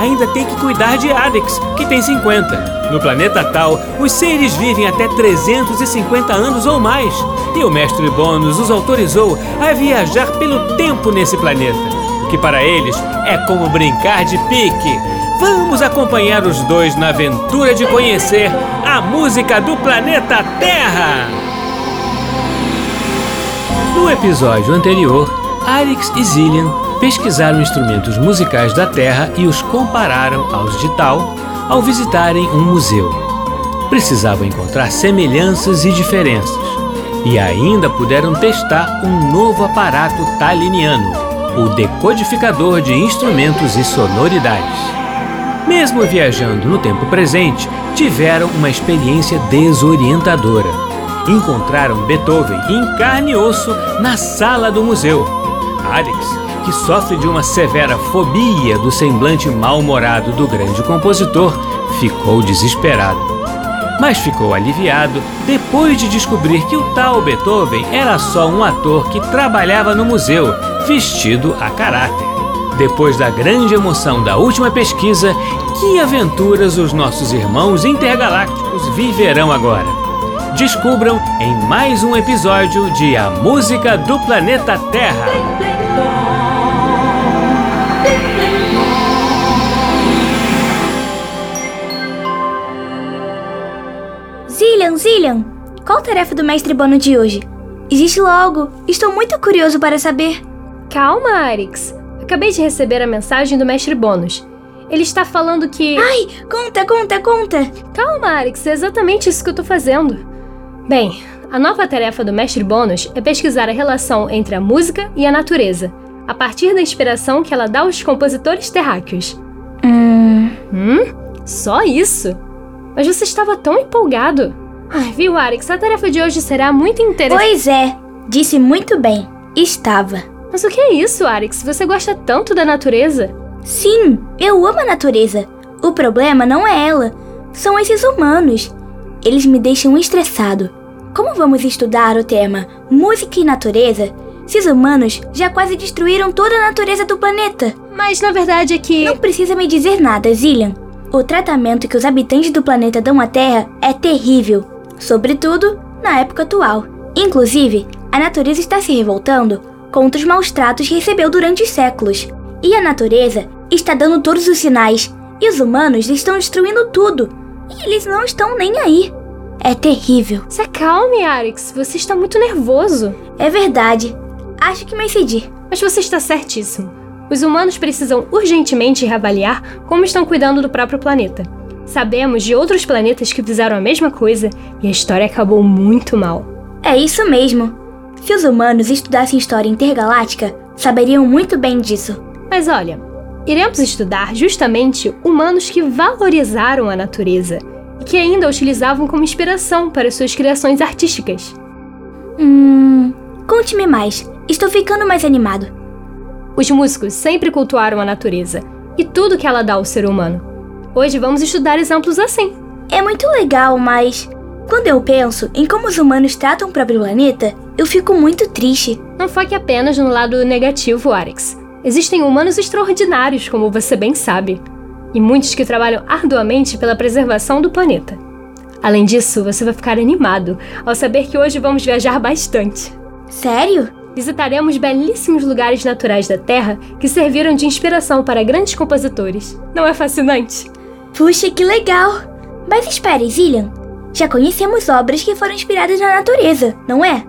ainda tem que cuidar de Adex, que tem 50. No planeta Tal, os seres vivem até 350 anos ou mais, e o mestre Bônus os autorizou a viajar pelo tempo nesse planeta, o que para eles é como brincar de pique. Vamos acompanhar os dois na aventura de conhecer a música do planeta Terra! No episódio anterior, Arix e Zillian pesquisaram instrumentos musicais da Terra e os compararam aos de Tal ao visitarem um museu. Precisavam encontrar semelhanças e diferenças, e ainda puderam testar um novo aparato taliniano, o decodificador de instrumentos e sonoridades. Mesmo viajando no tempo presente, tiveram uma experiência desorientadora. Encontraram Beethoven em carne e osso na sala do museu. Alex que sofre de uma severa fobia do semblante mal-humorado do grande compositor, ficou desesperado. Mas ficou aliviado depois de descobrir que o tal Beethoven era só um ator que trabalhava no museu, vestido a caráter. Depois da grande emoção da última pesquisa, que aventuras os nossos irmãos intergalácticos viverão agora? Descubram em mais um episódio de A Música do Planeta Terra. Zillian, qual a tarefa do mestre Bono de hoje? Existe logo. Estou muito curioso para saber. Calma, Arix. Acabei de receber a mensagem do mestre Bônus. Ele está falando que. Ai, conta, conta, conta! Calma, Arix, é exatamente isso que eu estou fazendo. Bem, a nova tarefa do mestre Bônus é pesquisar a relação entre a música e a natureza, a partir da inspiração que ela dá aos compositores terráqueos. Hum. Hum? Só isso? Mas você estava tão empolgado. Ai, viu, Arix? A tarefa de hoje será muito interessante. Pois é, disse muito bem. Estava. Mas o que é isso, Arix? Você gosta tanto da natureza? Sim, eu amo a natureza. O problema não é ela, são esses humanos. Eles me deixam estressado. Como vamos estudar o tema música e natureza se os humanos já quase destruíram toda a natureza do planeta? Mas na verdade é que. Não precisa me dizer nada, Zillian. O tratamento que os habitantes do planeta dão à Terra é terrível, sobretudo na época atual. Inclusive, a natureza está se revoltando contra os maus tratos que recebeu durante os séculos. E a natureza está dando todos os sinais, e os humanos estão destruindo tudo. E eles não estão nem aí. É terrível. Se acalme, Arix. Você está muito nervoso. É verdade. Acho que me excedi. Mas você está certíssimo. Os humanos precisam urgentemente reavaliar como estão cuidando do próprio planeta. Sabemos de outros planetas que fizeram a mesma coisa e a história acabou muito mal. É isso mesmo. Se os humanos estudassem história intergaláctica, saberiam muito bem disso. Mas olha, iremos estudar justamente humanos que valorizaram a natureza e que ainda a utilizavam como inspiração para suas criações artísticas. Hum. Conte-me mais. Estou ficando mais animado. Os músicos sempre cultuaram a natureza e tudo que ela dá ao ser humano. Hoje vamos estudar exemplos assim. É muito legal, mas quando eu penso em como os humanos tratam o próprio planeta, eu fico muito triste. Não foque apenas no lado negativo, Arix. Existem humanos extraordinários, como você bem sabe, e muitos que trabalham arduamente pela preservação do planeta. Além disso, você vai ficar animado ao saber que hoje vamos viajar bastante. Sério? visitaremos belíssimos lugares naturais da Terra que serviram de inspiração para grandes compositores. Não é fascinante? Puxa, que legal! Mas espere, Zillian. Já conhecemos obras que foram inspiradas na natureza, não é?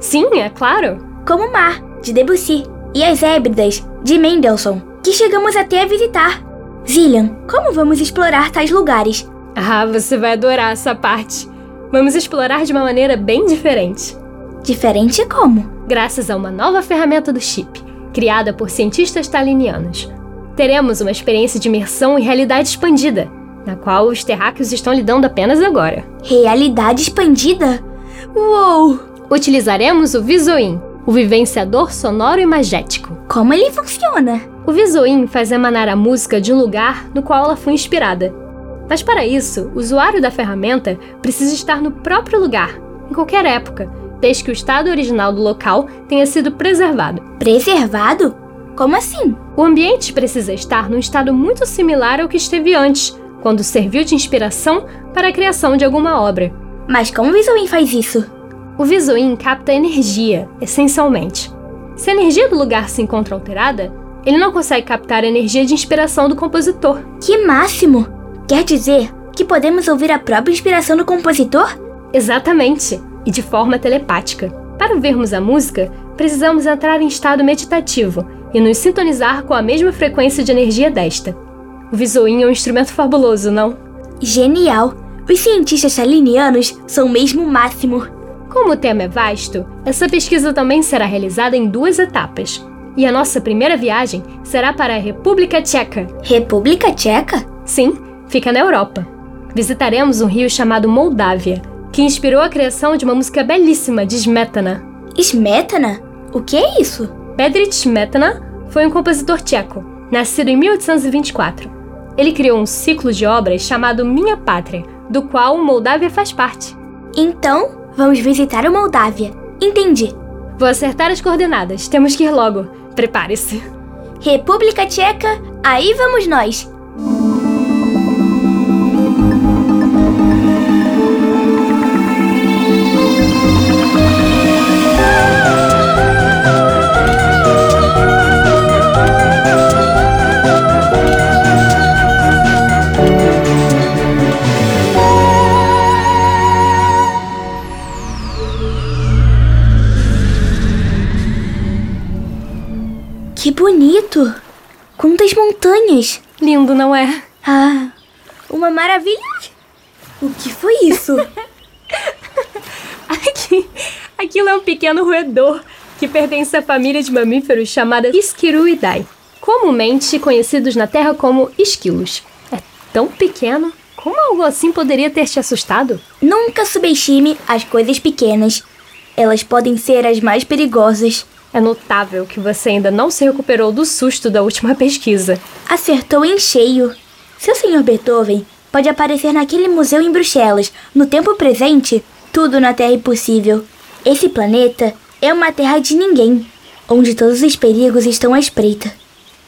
Sim, é claro. Como o Mar, de Debussy, e As Hébridas, de Mendelssohn, que chegamos até a visitar. Zillian, como vamos explorar tais lugares? Ah, você vai adorar essa parte. Vamos explorar de uma maneira bem diferente. Diferente como? Graças a uma nova ferramenta do chip, criada por cientistas talinianos. Teremos uma experiência de imersão em realidade expandida, na qual os terráqueos estão lidando apenas agora. Realidade expandida? Uou! Utilizaremos o Visoin, o vivenciador sonoro imagético. Como ele funciona? O Visoin faz emanar a música de um lugar no qual ela foi inspirada. Mas para isso, o usuário da ferramenta precisa estar no próprio lugar, em qualquer época, desde que o estado original do local tenha sido preservado. Preservado? Como assim? O ambiente precisa estar num estado muito similar ao que esteve antes, quando serviu de inspiração para a criação de alguma obra. Mas como o Visuin faz isso? O Visuin capta energia, essencialmente. Se a energia do lugar se encontra alterada, ele não consegue captar a energia de inspiração do compositor. Que máximo! Quer dizer que podemos ouvir a própria inspiração do compositor? Exatamente, e de forma telepática. Para ouvirmos a música, precisamos entrar em estado meditativo e nos sintonizar com a mesma frequência de energia desta. O Visuin é um instrumento fabuloso, não? Genial! Os cientistas salinianos são mesmo o máximo. Como o tema é vasto, essa pesquisa também será realizada em duas etapas. E a nossa primeira viagem será para a República Tcheca. República Tcheca? Sim, fica na Europa. Visitaremos um rio chamado Moldávia, que inspirou a criação de uma música belíssima de Smetana. Smetana? O que é isso? Bedřich Smetana foi um compositor tcheco, nascido em 1824. Ele criou um ciclo de obras chamado Minha Pátria, do qual Moldávia faz parte. Então, vamos visitar o Moldávia. Entendi. Vou acertar as coordenadas, temos que ir logo. Prepare-se. República Tcheca, aí vamos nós. Bonito! Quantas montanhas! Lindo, não é? Ah, uma maravilha! O que foi isso? Aqui, aquilo é um pequeno roedor que pertence à família de mamíferos chamada Isquiruidae, comumente conhecidos na Terra como esquilos. É tão pequeno, como algo assim poderia ter te assustado? Nunca subestime as coisas pequenas. Elas podem ser as mais perigosas. É notável que você ainda não se recuperou do susto da última pesquisa. Acertou em cheio. Se o Sr. Beethoven pode aparecer naquele museu em Bruxelas no tempo presente, tudo na Terra é possível. Esse planeta é uma terra de ninguém, onde todos os perigos estão à espreita.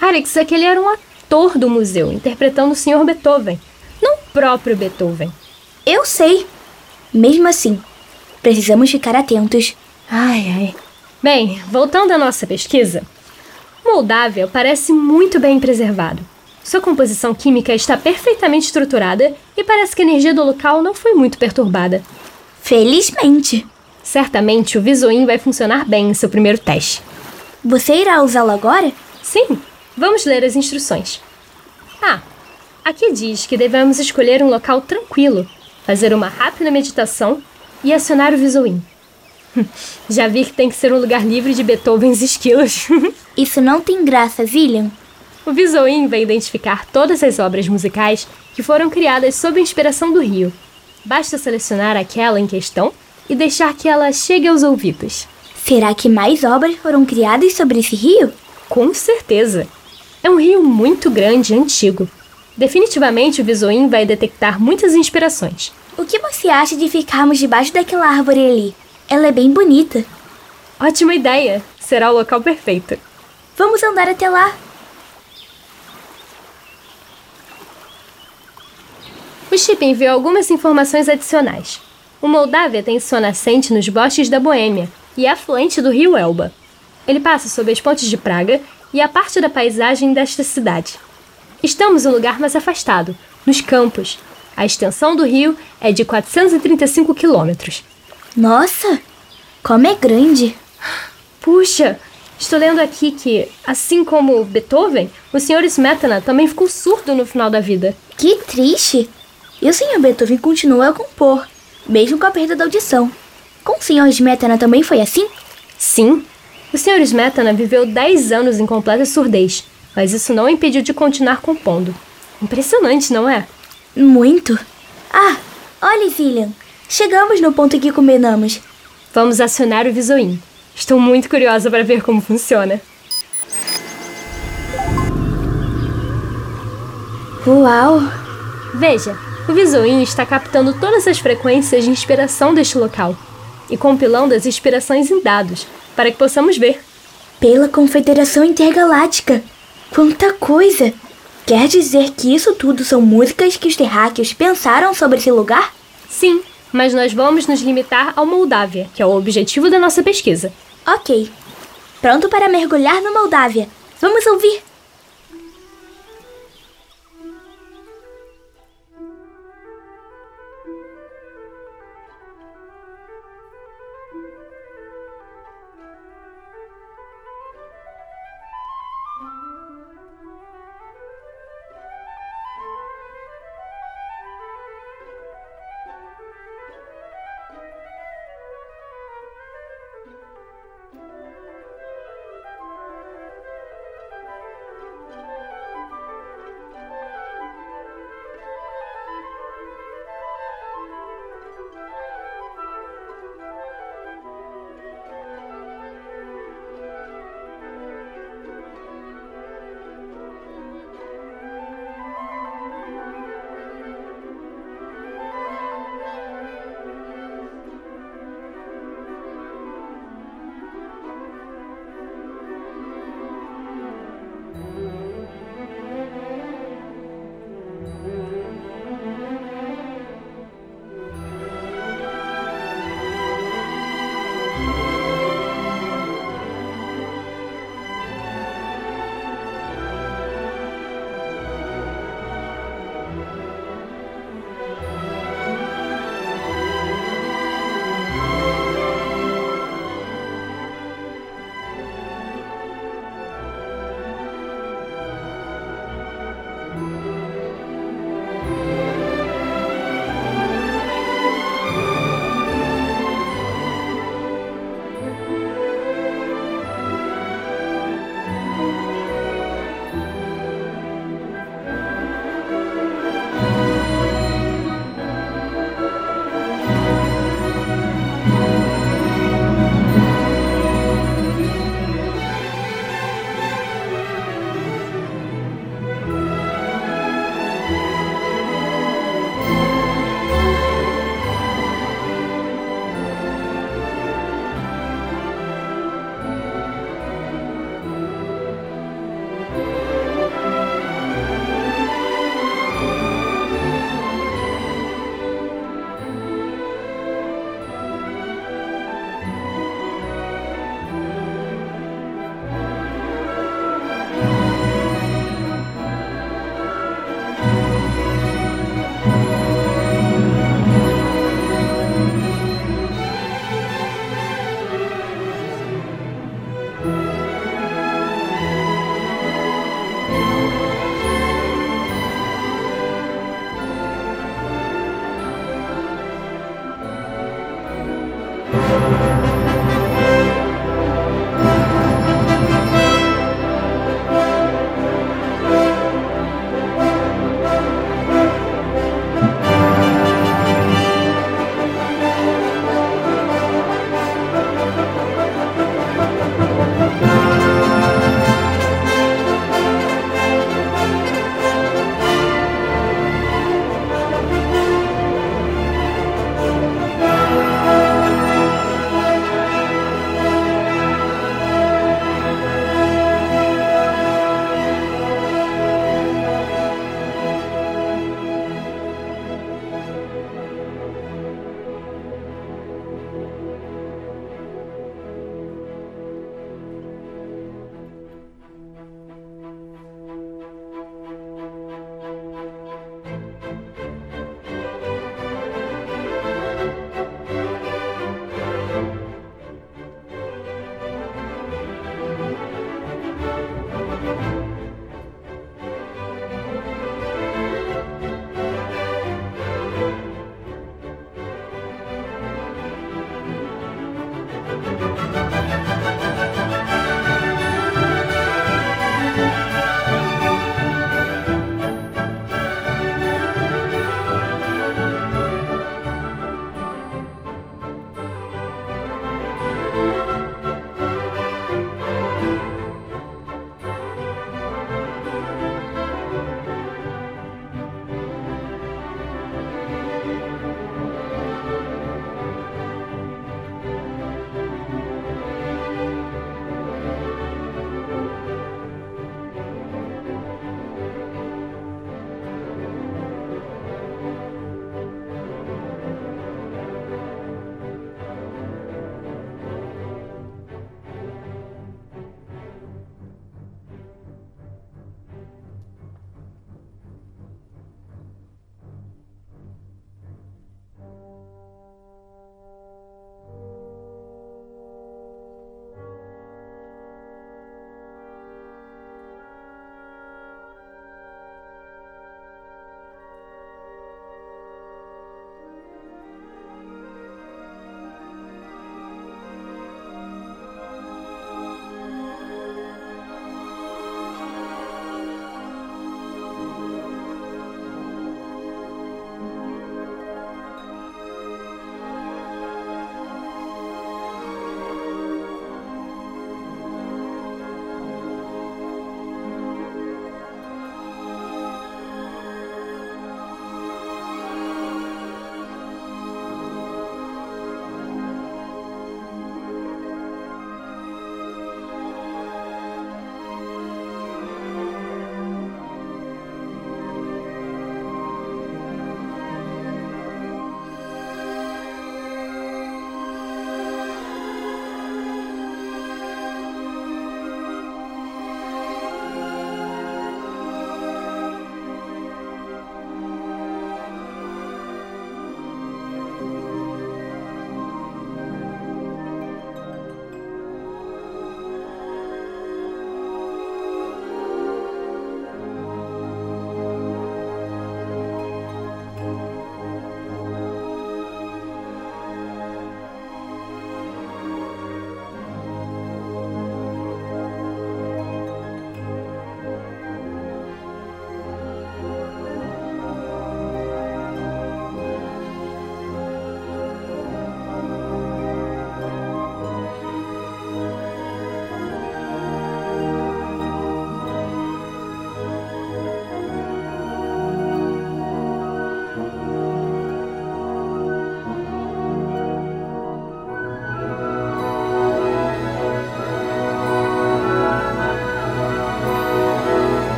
Alex, aquele era um ator do museu, interpretando o Sr. Beethoven, não o próprio Beethoven. Eu sei. Mesmo assim, precisamos ficar atentos. Ai, ai. Bem, voltando à nossa pesquisa, Moldávia parece muito bem preservado. Sua composição química está perfeitamente estruturada e parece que a energia do local não foi muito perturbada. Felizmente. Certamente o Visoin vai funcionar bem em seu primeiro teste. Você irá usá-lo agora? Sim, vamos ler as instruções. Ah, aqui diz que devemos escolher um local tranquilo, fazer uma rápida meditação e acionar o Visoin. Já vi que tem que ser um lugar livre de Beethovens esquilos. Isso não tem graça, Zillian. O Visoin vai identificar todas as obras musicais que foram criadas sob a inspiração do rio. Basta selecionar aquela em questão e deixar que ela chegue aos ouvidos. Será que mais obras foram criadas sobre esse rio? Com certeza. É um rio muito grande e antigo. Definitivamente o Visoin vai detectar muitas inspirações. O que você acha de ficarmos debaixo daquela árvore ali? Ela é bem bonita. Ótima ideia! Será o local perfeito. Vamos andar até lá. O chip enviou algumas informações adicionais. O Moldávia tem sua nascente nos bosques da Boêmia e é afluente do rio Elba. Ele passa sob as pontes de Praga e a parte da paisagem desta cidade. Estamos em um lugar mais afastado, nos campos. A extensão do rio é de 435 quilômetros. Nossa, como é grande! Puxa, estou lendo aqui que, assim como Beethoven, o Sr. Smetana também ficou surdo no final da vida. Que triste! E o Sr. Beethoven continua a compor, mesmo com a perda da audição. Com o Sr. Smetana também foi assim? Sim, o Sr. Smetana viveu 10 anos em completa surdez, mas isso não o impediu de continuar compondo. Impressionante, não é? Muito. Ah, olha, Zillian. Chegamos no ponto que combinamos. Vamos acionar o Visoim. Estou muito curiosa para ver como funciona. Uau! Veja, o Visoim está captando todas as frequências de inspiração deste local e compilando as inspirações em dados para que possamos ver. Pela Confederação Intergaláctica! Quanta coisa! Quer dizer que isso tudo são músicas que os terráqueos pensaram sobre esse lugar? Sim, mas nós vamos nos limitar ao Moldávia, que é o objetivo da nossa pesquisa. Ok. Pronto para mergulhar no Moldávia. Vamos ouvir!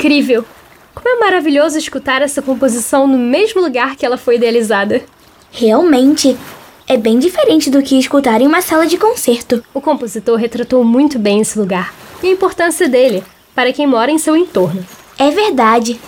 Incrível! Como é maravilhoso escutar essa composição no mesmo lugar que ela foi idealizada. Realmente, é bem diferente do que escutar em uma sala de concerto. O compositor retratou muito bem esse lugar e a importância dele para quem mora em seu entorno. É verdade.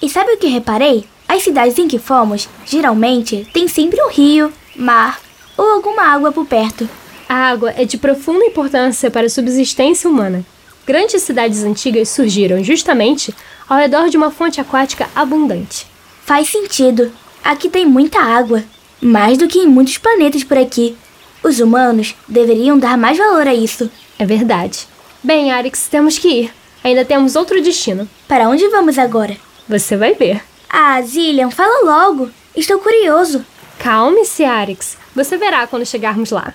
E sabe o que reparei? As cidades em que fomos, geralmente, tem sempre um rio, mar ou alguma água por perto. A água é de profunda importância para a subsistência humana. Grandes cidades antigas surgiram justamente ao redor de uma fonte aquática abundante. Faz sentido. Aqui tem muita água, mais do que em muitos planetas por aqui. Os humanos deveriam dar mais valor a isso. É verdade. Bem, Arix, temos que ir. Ainda temos outro destino. Para onde vamos agora? Você vai ver. Ah, Zillian, fala logo. Estou curioso. Calme-se, Arix. Você verá quando chegarmos lá.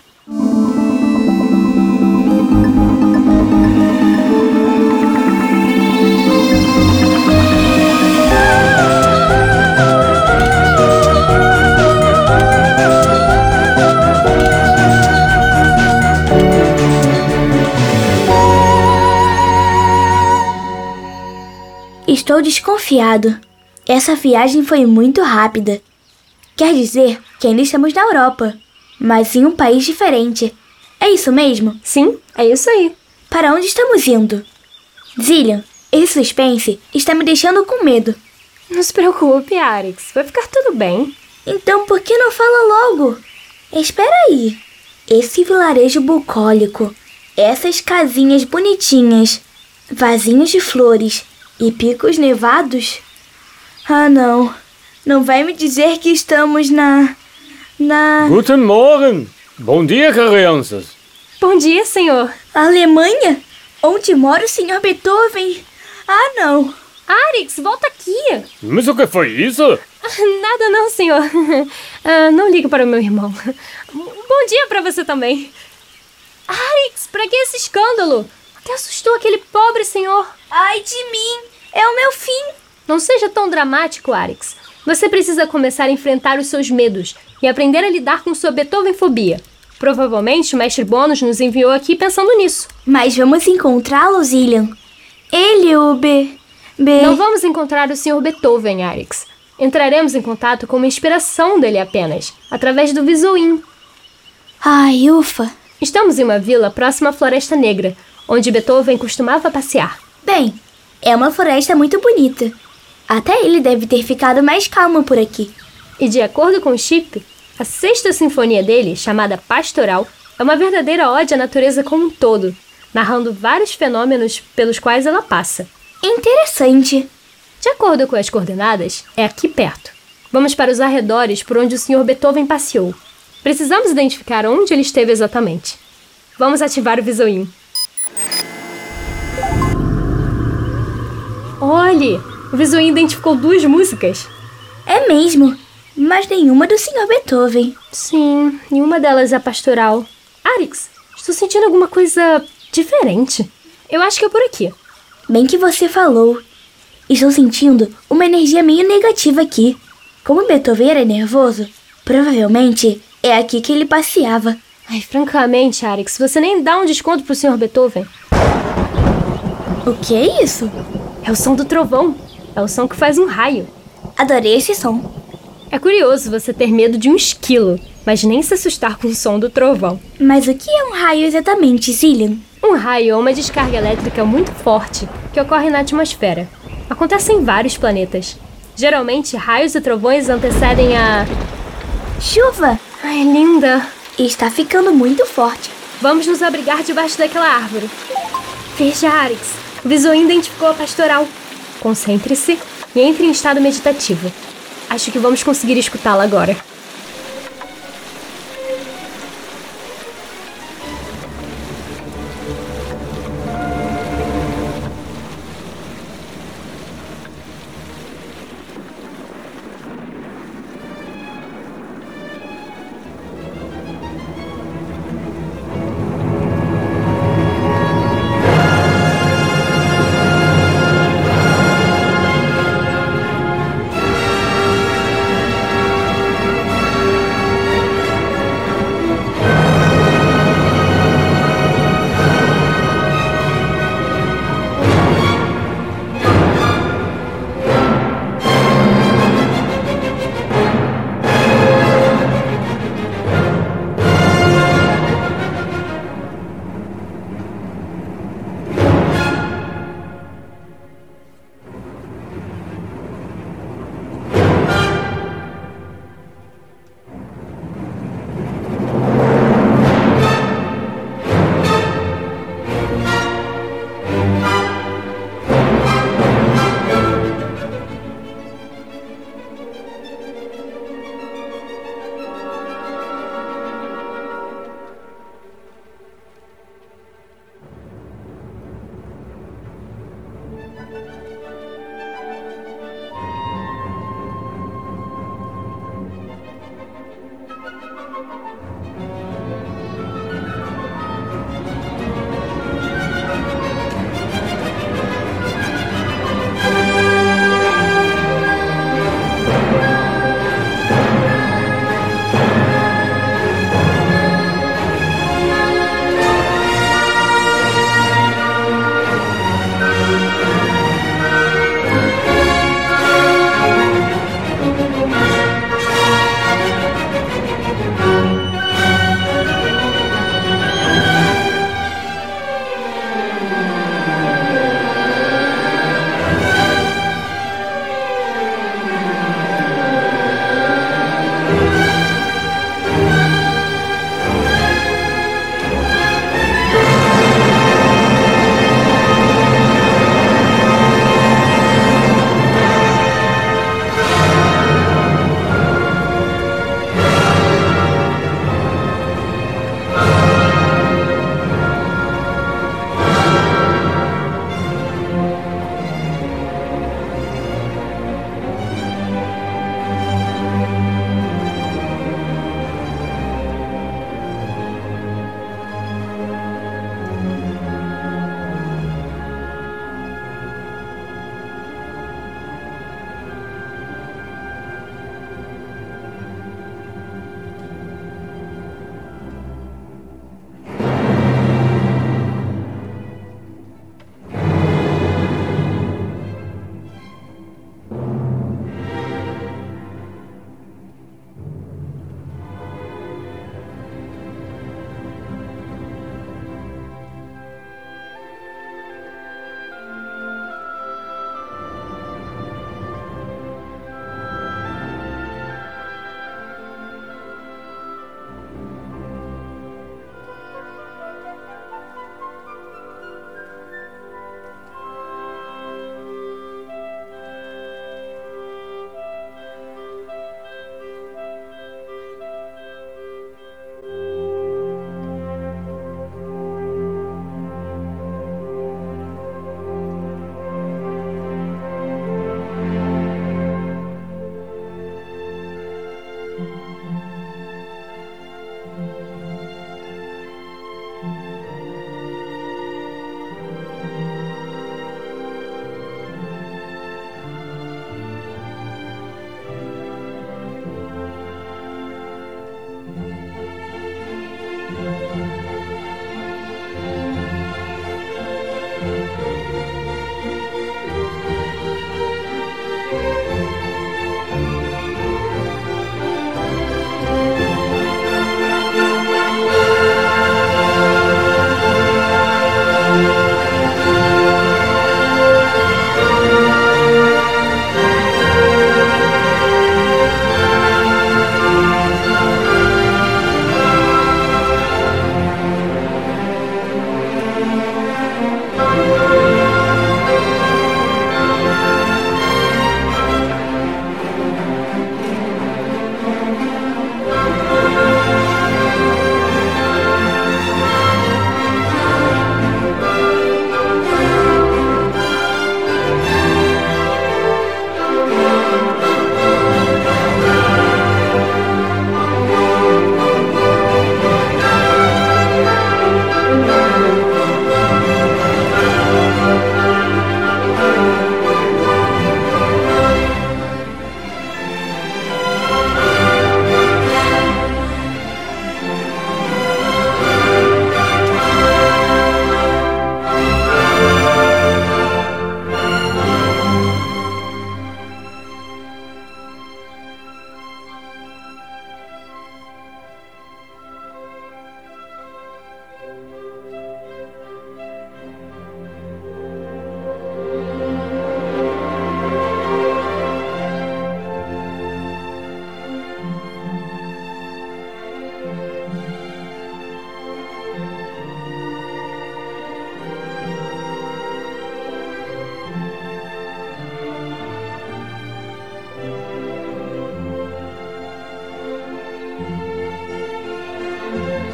Estou desconfiado. Essa viagem foi muito rápida. Quer dizer que ainda estamos na Europa, mas em um país diferente. É isso mesmo? Sim, é isso aí. Para onde estamos indo? Zillian, esse suspense está me deixando com medo. Não se preocupe, Arix. Vai ficar tudo bem. Então por que não fala logo? Espera aí. Esse vilarejo bucólico, essas casinhas bonitinhas, vasinhos de flores e picos nevados? Ah, não. Não vai me dizer que estamos na. na. Guten Morgen! Bom dia, crianças! Bom dia, senhor. Alemanha? Onde mora o Sr. Beethoven? Ah, não. Arix, volta aqui. Mas o que foi isso? Nada não, senhor. Ah, não liga para o meu irmão. Bom dia para você também. Arix, para que esse escândalo? Até assustou aquele pobre senhor. Ai de mim! É o meu fim! Não seja tão dramático, Arix. Você precisa começar a enfrentar os seus medos e aprender a lidar com sua Beethoven-fobia. Provavelmente o mestre Bônus nos enviou aqui pensando nisso. Mas vamos encontrá-lo, Zillian. Ele, o B. B. Não vamos encontrar o Sr. Beethoven, Arix. Entraremos em contato com uma inspiração dele apenas, através do Visuim. Ai, ufa. Estamos em uma vila próxima à Floresta Negra, onde Beethoven costumava passear. Bem, é uma floresta muito bonita. Até ele deve ter ficado mais calmo por aqui. E de acordo com Chip, a sexta sinfonia dele, chamada Pastoral, é uma verdadeira ode à natureza como um todo, narrando vários fenômenos pelos quais ela passa. Interessante. De acordo com as coordenadas, é aqui perto. Vamos para os arredores por onde o Sr. Beethoven passeou. Precisamos identificar onde ele esteve exatamente. Vamos ativar o Visoim. Olhe! O Visoim identificou duas músicas. É mesmo. Mas nenhuma do Sr. Beethoven. Sim, nenhuma delas é pastoral. Arix, estou sentindo alguma coisa diferente. Eu acho que é por aqui. Bem que você falou. Estou sentindo uma energia meio negativa aqui. Como Beethoven era nervoso, provavelmente é aqui que ele passeava. Ai, francamente, Arix, você nem dá um desconto pro Sr. Beethoven. O que é isso? É o som do trovão. É o som que faz um raio. Adorei esse som. É curioso você ter medo de um esquilo, mas nem se assustar com o som do trovão. Mas o que é um raio exatamente, Zillian? Um raio é uma descarga elétrica muito forte que ocorre na atmosfera. Acontece em vários planetas. Geralmente, raios e trovões antecedem a. Chuva! Ai, linda! Está ficando muito forte. Vamos nos abrigar debaixo daquela árvore. Veja, Arix. O Visoim identificou a pastoral. Concentre-se e entre em estado meditativo. Acho que vamos conseguir escutá-la agora.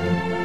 Música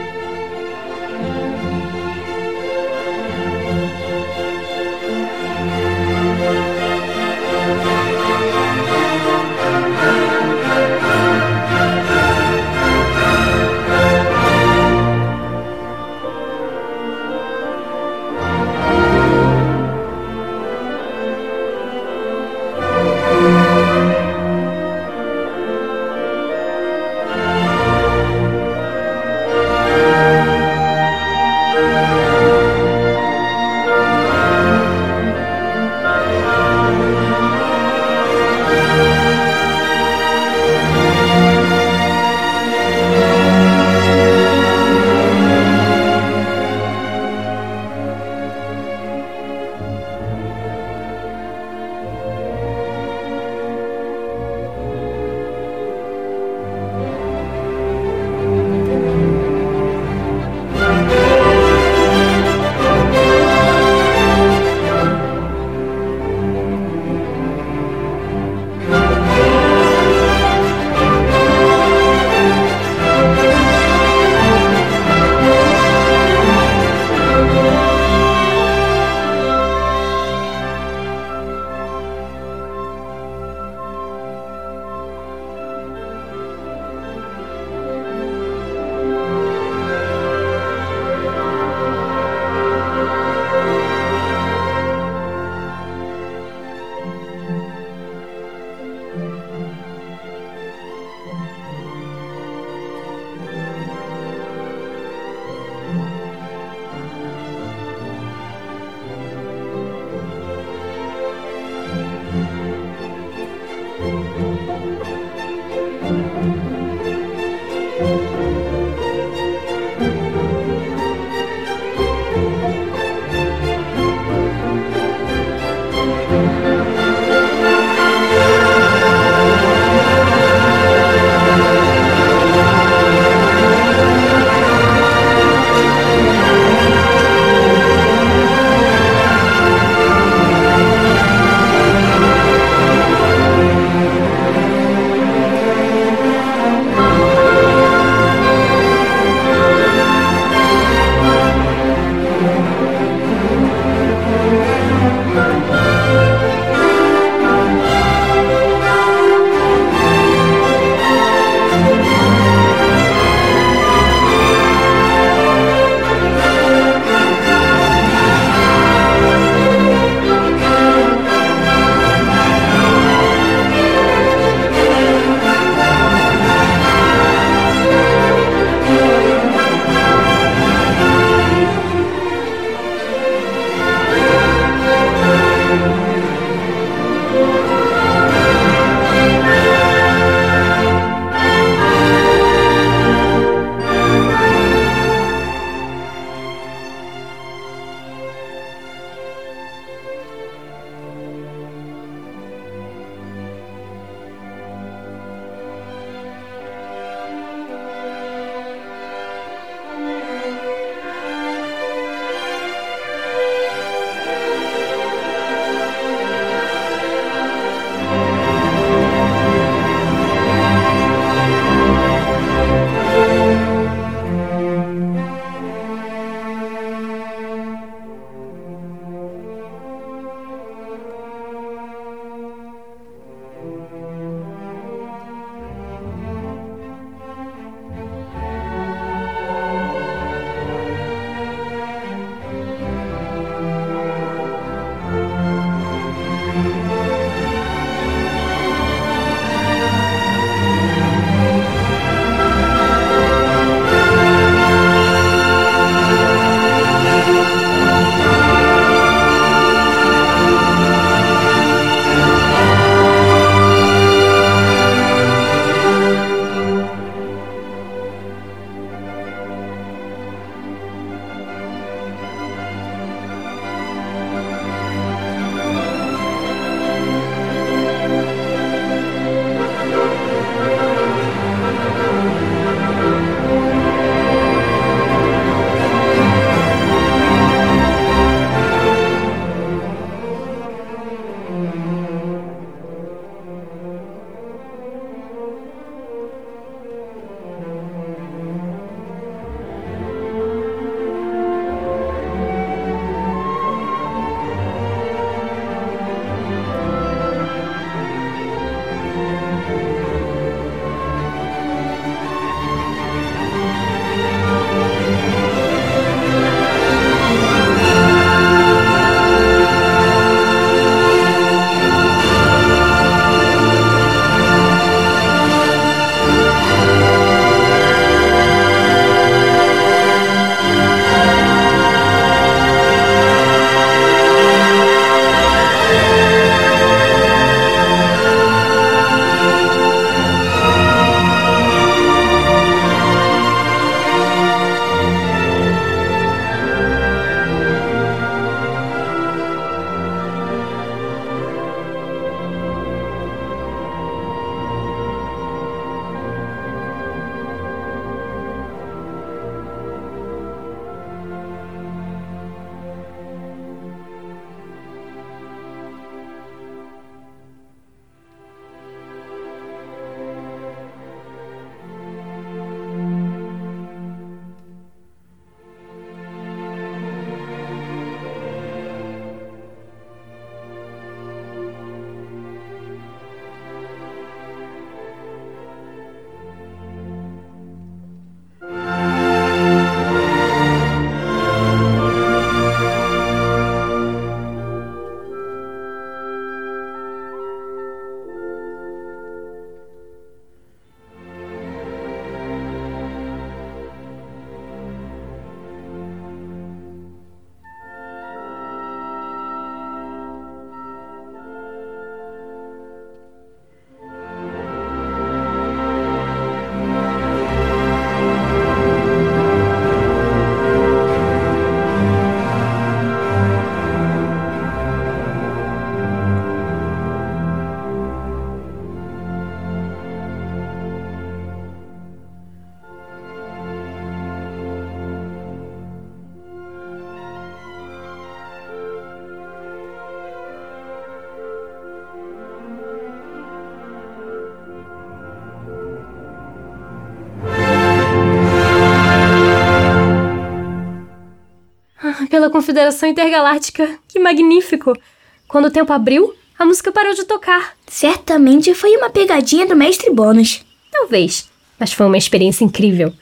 Pela Confederação Intergaláctica. Que magnífico! Quando o tempo abriu, a música parou de tocar. Certamente foi uma pegadinha do mestre Bônus. Talvez, mas foi uma experiência incrível.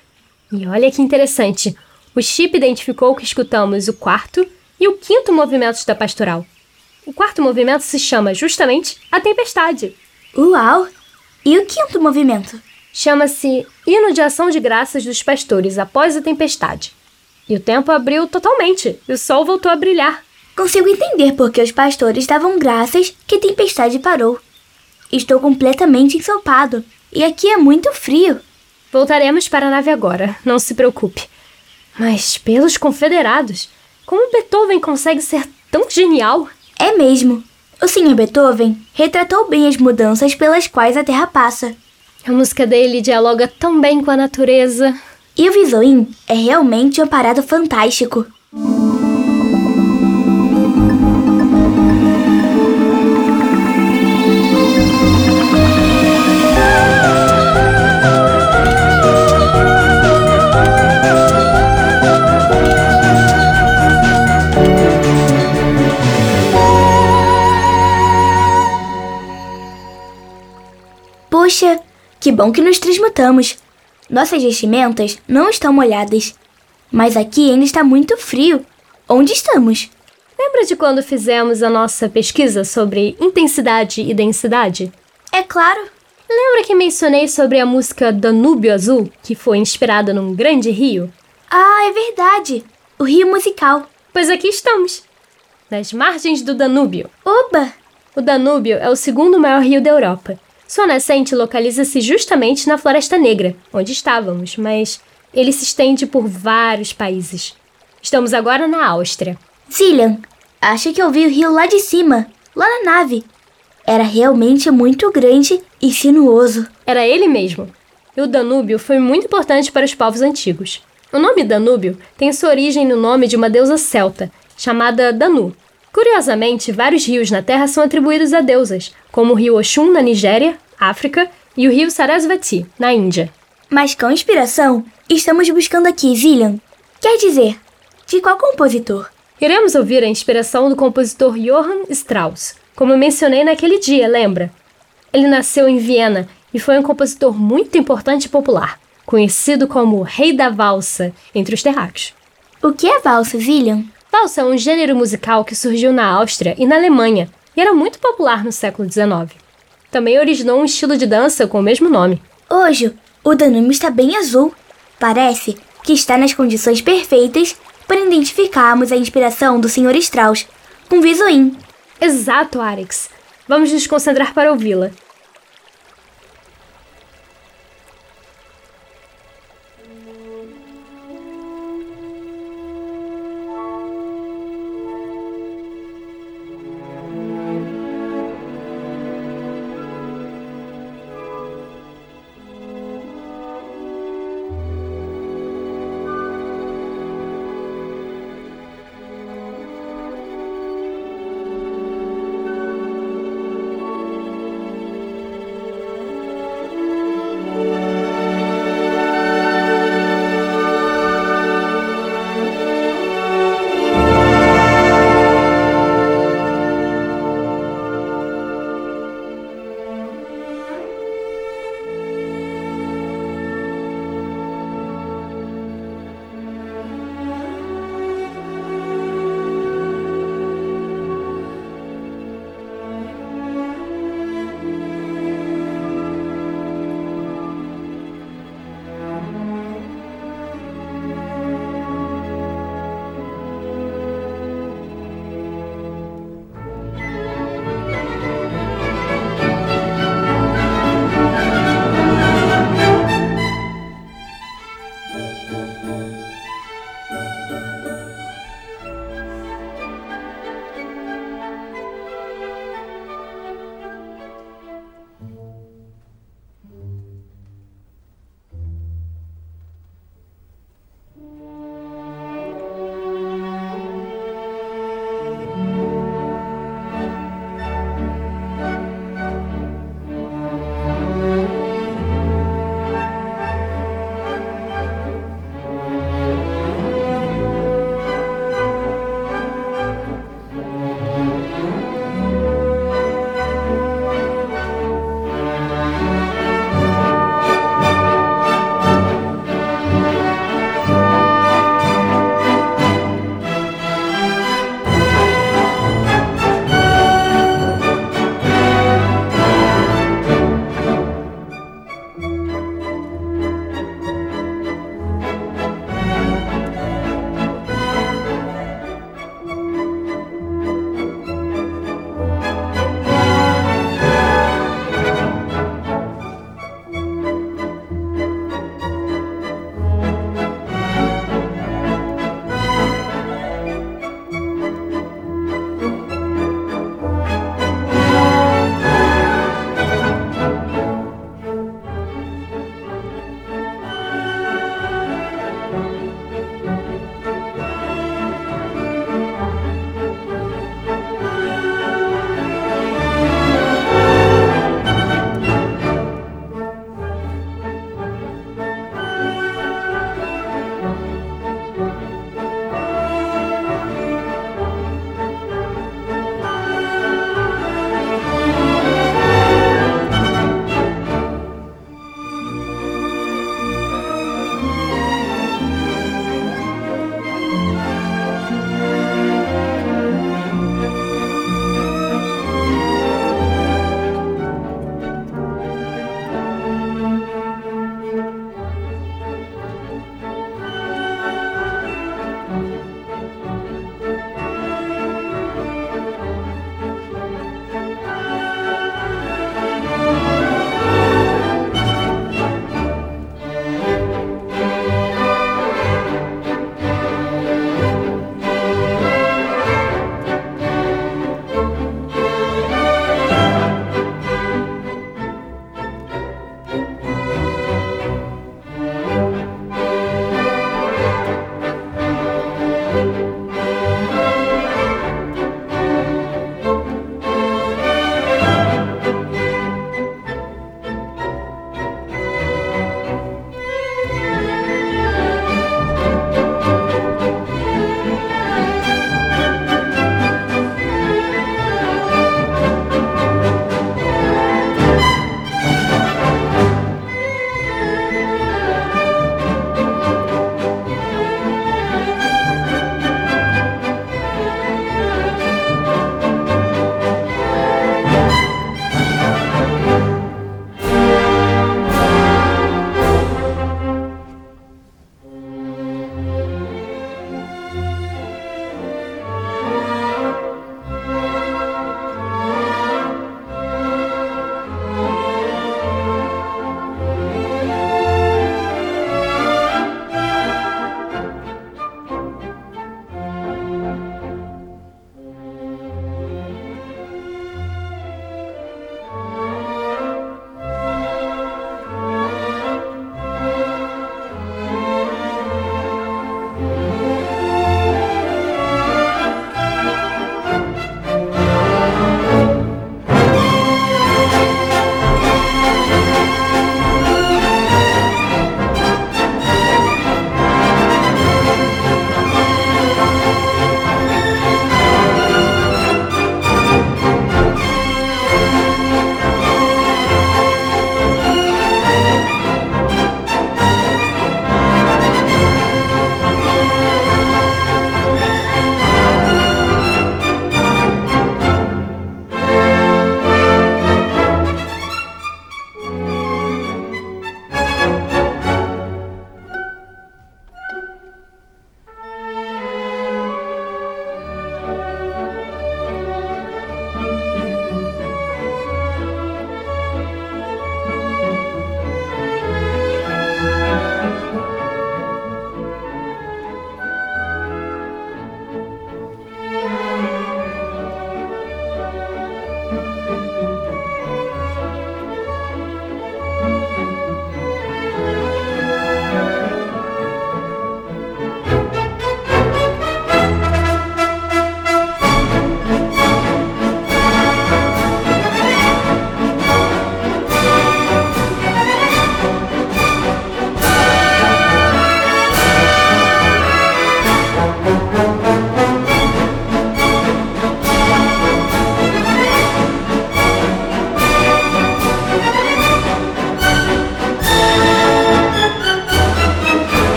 E olha que interessante. O chip identificou que escutamos o quarto e o quinto movimentos da pastoral. O quarto movimento se chama justamente A Tempestade. Uau! E o quinto movimento? Chama-se Hino de Ação de Graças dos Pastores após a Tempestade. E o tempo abriu totalmente e o sol voltou a brilhar. Consigo entender por que os pastores davam graças que a tempestade parou. Estou completamente ensopado e aqui é muito frio. Voltaremos para a nave agora, não se preocupe. Mas pelos confederados, como Beethoven consegue ser tão genial? É mesmo. O Sr. Beethoven retratou bem as mudanças pelas quais a Terra passa. A música dele dialoga tão bem com a natureza. E o Visoim é realmente um parado fantástico. Puxa, que bom que nos transmutamos. Nossas vestimentas não estão molhadas. Mas aqui ainda está muito frio. Onde estamos? Lembra de quando fizemos a nossa pesquisa sobre intensidade e densidade? É claro. Lembra que mencionei sobre a música Danúbio Azul, que foi inspirada num grande rio? Ah, é verdade. O rio musical. Pois aqui estamos, nas margens do Danúbio. Oba! O Danúbio é o segundo maior rio da Europa. Sua nascente localiza-se justamente na Floresta Negra, onde estávamos, mas ele se estende por vários países. Estamos agora na Áustria. Zillian, acho que eu vi o rio lá de cima, lá na nave. Era realmente muito grande e sinuoso. Era ele mesmo. E o Danúbio foi muito importante para os povos antigos. O nome Danúbio tem sua origem no nome de uma deusa celta, chamada Danu. Curiosamente, vários rios na Terra são atribuídos a deusas, como o rio Oxum na Nigéria, África, e o rio Sarasvati, na Índia. Mas com inspiração, estamos buscando aqui Zillian. Quer dizer, de qual compositor? Iremos ouvir a inspiração do compositor Johann Strauss, como mencionei naquele dia, lembra? Ele nasceu em Viena e foi um compositor muito importante e popular, conhecido como o Rei da Valsa entre os terráqueos. O que é valsa, Zillian? Valsa é um gênero musical que surgiu na Áustria e na Alemanha e era muito popular no século XIX. Também originou um estilo de dança com o mesmo nome. Hoje, o Danúbio está bem azul. Parece que está nas condições perfeitas para identificarmos a inspiração do Sr. Strauss com Visoim. Exato, Arix. Vamos nos concentrar para ouvi-la.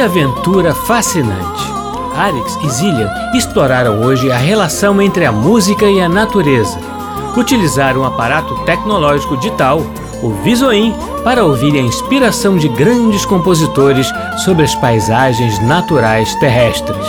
Que aventura fascinante! Arix e Zillian exploraram hoje a relação entre a música e a natureza. Utilizaram um aparato tecnológico de tal, o Visoin, para ouvir a inspiração de grandes compositores sobre as paisagens naturais terrestres.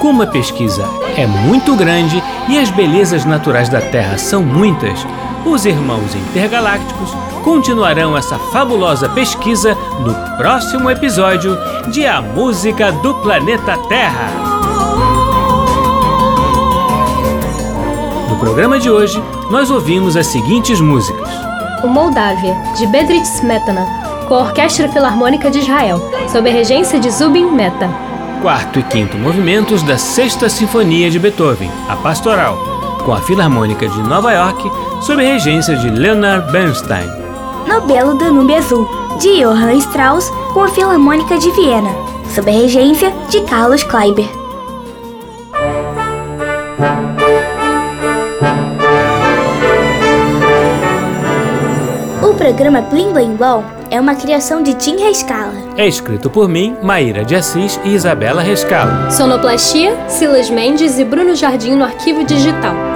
Como a pesquisa é muito grande e as belezas naturais da Terra são muitas, os irmãos intergalácticos continuarão essa fabulosa pesquisa no próximo episódio de A Música do Planeta Terra. No programa de hoje, nós ouvimos as seguintes músicas: O Moldávia, de Bedrich Smetana, com a Orquestra Filarmônica de Israel, sob a regência de Zubin Mehta. Quarto e quinto movimentos da Sexta Sinfonia de Beethoven, a Pastoral, com a Filarmônica de Nova York, sob a regência de Leonard Bernstein. No Belo Danúbio Azul, de Johann Strauss, com a Filarmônica de Viena, sob a regência de Carlos Kleiber. O programa Blim Blim Blom é uma criação de Tim Rescala. É escrito por mim, Maíra de Assis e Isabela Rescalo. Sonoplastia, Silas Mendes e Bruno Jardim no arquivo digital.